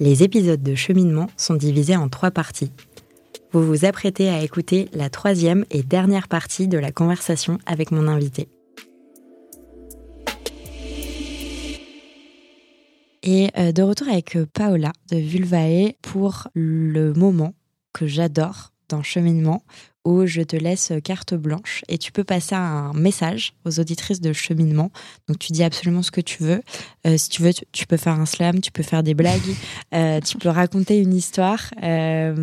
Les épisodes de cheminement sont divisés en trois parties. Vous vous apprêtez à écouter la troisième et dernière partie de la conversation avec mon invité. Et euh, de retour avec euh, Paola de Vulvae pour le moment que j'adore dans cheminement où je te laisse carte blanche et tu peux passer un message aux auditrices de cheminement. Donc tu dis absolument ce que tu veux. Euh, si tu veux, tu, peux faire un slam, tu peux faire des blagues, euh, tu peux raconter une histoire. Euh,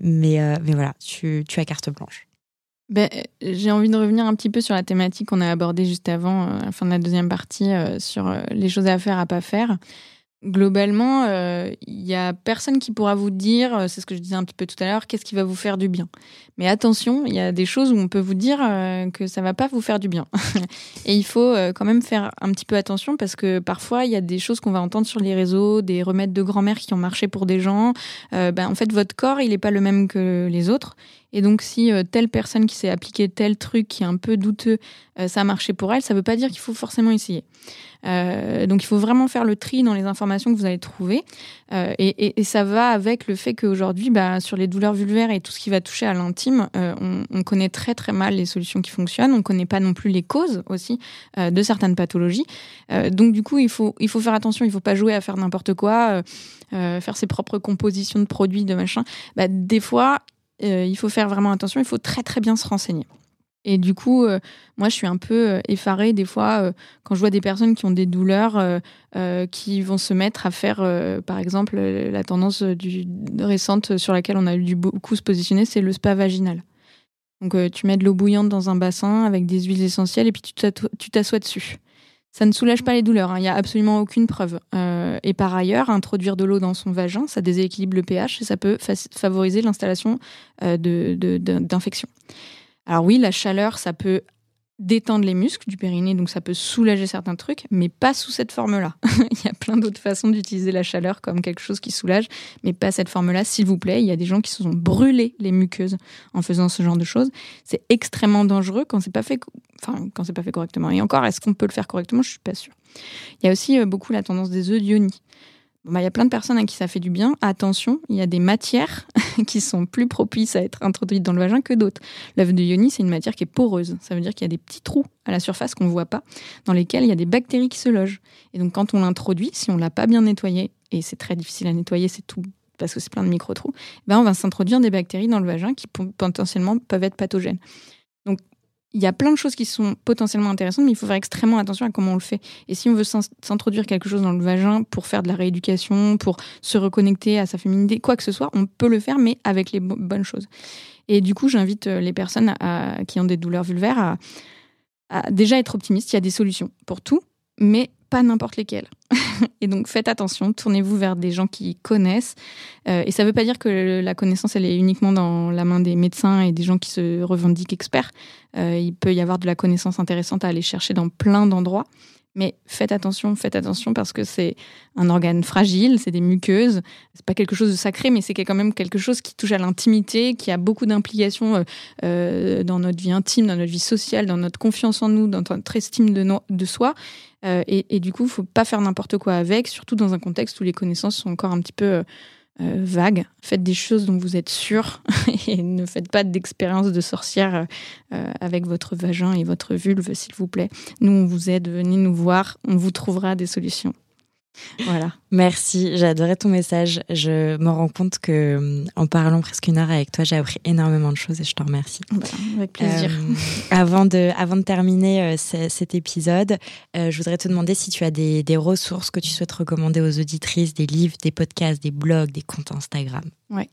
mais, mais voilà, tu, tu as carte blanche. Ben, j'ai envie de revenir un petit peu sur la thématique qu'on a abordée juste avant, à la fin de la deuxième partie, sur les choses à faire, à pas faire. Globalement, il euh, y a personne qui pourra vous dire, euh, c'est ce que je disais un petit peu tout à l'heure, qu'est-ce qui va vous faire du bien. Mais attention, il y a des choses où on peut vous dire euh, que ça va pas vous faire du bien. Et il faut quand même faire un petit peu attention parce que parfois il y a des choses qu'on va entendre sur les réseaux, des remèdes de grand-mère qui ont marché pour des gens. ben, en fait, votre corps, il n'est pas le même que les autres. Et donc, si telle personne qui s'est appliqué tel truc qui est un peu douteux, ça a marché pour elle, ça ne veut pas dire qu'il faut forcément essayer. Euh, donc il faut vraiment faire le tri dans les informations que vous allez trouver. Euh, et, ça va avec le fait qu'aujourd'hui, bah, sur les douleurs vulvaires et tout ce qui va toucher à l'intime, euh, on, on, connaît très très mal les solutions qui fonctionnent. On ne connaît pas non plus les causes aussi euh, de certaines pathologies. Euh, donc du coup, il faut, il faut faire attention. Il ne faut pas jouer à faire n'importe quoi, faire ses propres compositions de produits, de machin. Bah, des fois, il faut faire vraiment attention. Il faut très très bien se renseigner. Et du coup, euh, moi, je suis un peu euh, effarée des fois euh, quand je vois des personnes qui ont des douleurs, qui vont se mettre à faire, par exemple, la tendance du, récente sur laquelle on a dû beaucoup se positionner, c'est le spa vaginal. Donc, tu mets de l'eau bouillante dans un bassin avec des huiles essentielles et puis tu t'assois dessus. Ça ne soulage pas les douleurs, hein. il n'y a absolument aucune preuve. Et par ailleurs, introduire de l'eau dans son vagin, ça déséquilibre le pH et ça peut favoriser l'installation d'infections. De, alors oui, la chaleur, ça peut détendre les muscles du périnée, donc ça peut soulager certains trucs, mais pas sous cette forme-là. il y a plein d'autres façons d'utiliser la chaleur comme quelque chose qui soulage, mais pas cette forme-là, s'il vous plaît. Il y a des gens qui se sont brûlés les muqueuses en faisant ce genre de choses. C'est extrêmement dangereux quand c'est pas fait, enfin quand c'est pas fait correctement. Et encore, est-ce qu'on peut le faire correctement? Je suis pas sûre. Il y a aussi euh, beaucoup la tendance des œufs d'ionie. Bah, il y a plein de personnes à qui ça fait du bien. Attention, il y a des matières qui sont plus propices à être introduites dans le vagin que d'autres. L'œuf de yoni, c'est une matière qui est poreuse. Ça veut dire qu'il y a des petits trous à la surface qu'on ne voit pas, dans lesquels il y a des bactéries qui se logent. Et donc, quand on l'introduit, si on l'a pas bien nettoyé, et c'est très difficile à nettoyer, c'est tout parce que c'est plein de micro-trous, ben on va s'introduire des bactéries dans le vagin qui potentiellement peuvent être pathogènes. Donc, il y a plein de choses qui sont potentiellement intéressantes, mais il faut faire extrêmement attention à comment on le fait. Et si on veut s'introduire quelque chose dans le vagin pour faire de la rééducation, pour se reconnecter à sa féminité, quoi que ce soit, on peut le faire, mais avec les bonnes choses. Et du coup, j'invite euh, les personnes qui ont des douleurs vulvaires à, à déjà être optimistes. Il y a des solutions pour tout, mais pas n'importe lesquelles. et donc faites attention, tournez-vous vers des gens qui connaissent. Euh, et ça ne veut pas dire que la connaissance, elle est uniquement dans la main des médecins et des gens qui se revendiquent experts. Euh, il peut y avoir de la connaissance intéressante à aller chercher dans plein d'endroits. Mais faites attention, faites attention parce que c'est un organe fragile, c'est des muqueuses. C'est pas quelque chose de sacré, mais c'est quand même quelque chose qui touche à l'intimité, qui a beaucoup d'implications euh, dans notre vie intime, dans notre vie sociale, dans notre confiance en nous, dans notre estime de soi. Euh, et, du coup, il faut pas faire n'importe quoi avec, surtout dans un contexte où les connaissances sont encore un petit peu euh, euh, vagues. Faites des choses dont vous êtes sûr et ne faites pas d'expérience de sorcière avec votre vagin et votre vulve, s'il vous plaît. Nous, on vous aide, venez nous voir, on vous trouvera des solutions. Voilà. Merci, j'ai adoré ton message. Je me rends compte que euh, en parlant presque une heure avec toi, j'ai appris énormément de choses et je te remercie. Bah, avec plaisir. Euh, avant de, avant de terminer euh, cet épisode, je voudrais te demander si tu as des, des ressources que tu souhaites recommander aux auditrices, des livres, des podcasts, des blogs, des comptes Instagram. Ouais.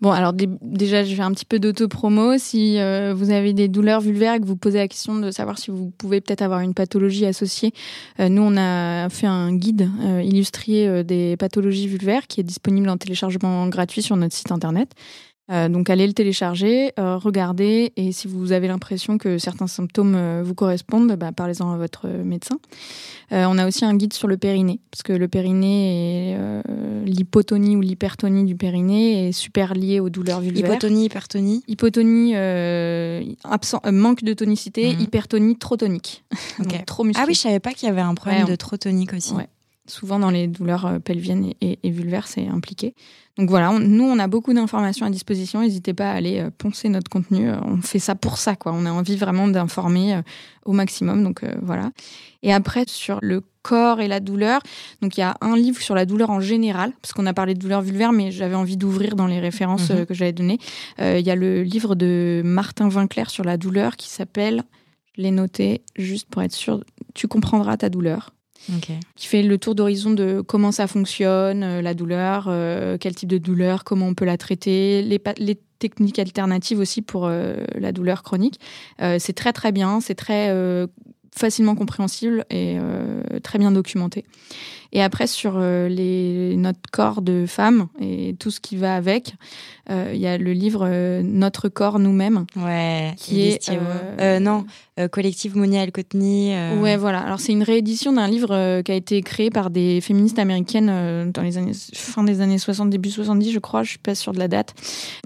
Bon, alors déjà, je fais un petit peu d'auto-promo. Si vous avez des douleurs vulvaires et que vous posez la question de savoir si vous pouvez peut-être avoir une pathologie associée, nous, on a fait un guide illustré des pathologies vulvaires qui est disponible en téléchargement gratuit sur notre site internet. Euh, donc allez le télécharger, euh, regardez et si vous avez l'impression que certains symptômes euh, vous correspondent, bah, parlez-en à votre médecin. on a aussi un guide sur le périnée parce que le périnée et l'hypotonie ou l'hypertonie du périnée est super lié aux douleurs vulvaires. Hypotonie, hypertonie. Hypotonie, absent, manque de tonicité, mhm. hypertonie trop tonique, trop musclé. Ah oui, je savais pas qu'il y avait un problème de trop tonique aussi. Souvent dans les douleurs pelviennes et, et vulvaires, c'est impliqué. Donc voilà, nous, on a beaucoup d'informations à disposition. N'hésitez pas à aller euh, poncer notre contenu. Euh, on fait ça pour ça, quoi. On a envie vraiment d'informer euh, au maximum. Donc voilà. Et après, sur le corps et la douleur. Donc il y a un livre sur la douleur en général, parce qu'on a parlé de douleur vulvaire, mais j'avais envie d'ouvrir dans les références mhm. que j'avais données. il y a le livre de Martin Vinclair sur la douleur qui s'appelle, je l'ai noté juste pour être sûr, Tu comprendras ta douleur qui fait le tour d'horizon de comment ça fonctionne, euh, la douleur, euh, quel type de douleur, comment on peut la traiter, les, techniques alternatives aussi pour euh, la douleur chronique. c'est très très bien, c'est très facilement compréhensible et très bien documenté. Et après, sur les, notre corps de femme et tout ce qui va avec, il y a le livre Notre corps nous-mêmes. Ouais, qui est. non, euh, collectif Monia. Euh. Ouais, voilà. Alors c'est une réédition d'un livre euh, qui a été créé par des féministes américaines dans les années fin des années 60, début 70, je crois. Je suis pas sûre de la date.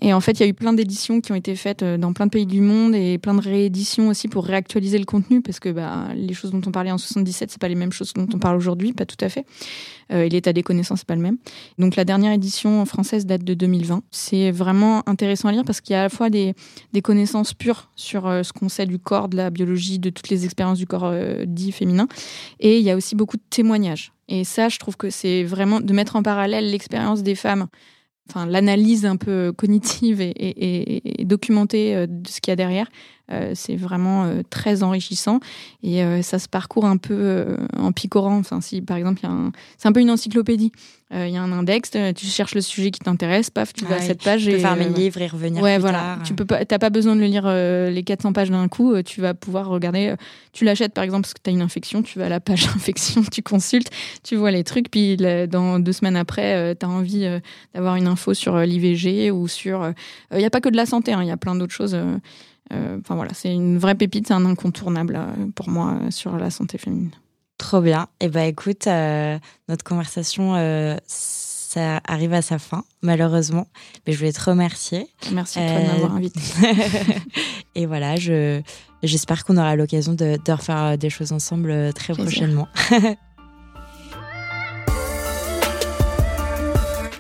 Et en fait, il y a eu plein d'éditions qui ont été faites dans plein de pays du monde et plein de rééditions aussi pour réactualiser le contenu parce que bah, les choses dont on parlait en 77, c'est pas les mêmes choses dont on parle aujourd'hui, pas tout à fait. Et l'état des connaissances, c'est pas le même. Donc la dernière édition française date de 2020. C'est vraiment intéressant à lire parce qu'il y a à la fois des, connaissances pures sur ce qu'on sait du corps, de la biologie de toutes les expériences du corps euh, dit féminin. Et il y a aussi beaucoup de témoignages. Et ça, je trouve que c'est vraiment de mettre en parallèle l'expérience des femmes, enfin l'analyse un peu cognitive et documentée euh, de ce qu'il y a derrière, euh, c'est vraiment euh, très enrichissant et euh, ça se parcourt un peu en picorant. Enfin, si par exemple, c'est un peu une encyclopédie. Il y a un index, tu cherches le sujet qui t'intéresse, paf, tu vas à cette page. Tu peux fermer le livre et revenir ouais, plus voilà. Tard. Tu peux pas, t'as pas besoin de le lire les 400 pages d'un coup. Tu vas pouvoir regarder. Tu l'achètes par exemple parce que tu as une infection, tu vas à la page infection, tu consultes, tu vois les trucs. Puis dans deux semaines après, tu as envie d'avoir une info sur l'IVG ou sur. Il n'y a pas que de la santé, hein, il y a plein d'autres choses. Euh, enfin voilà, c'est une vraie pépite, c'est un incontournable euh, pour moi euh, sur la santé féminine. Trop bien. Et eh ben écoute, notre conversation, ça arrive à sa fin, malheureusement. Mais je voulais te remercier. Merci de m'avoir invité. et voilà, je, j'espère qu'on aura l'occasion de, de, refaire des choses ensemble très prochainement.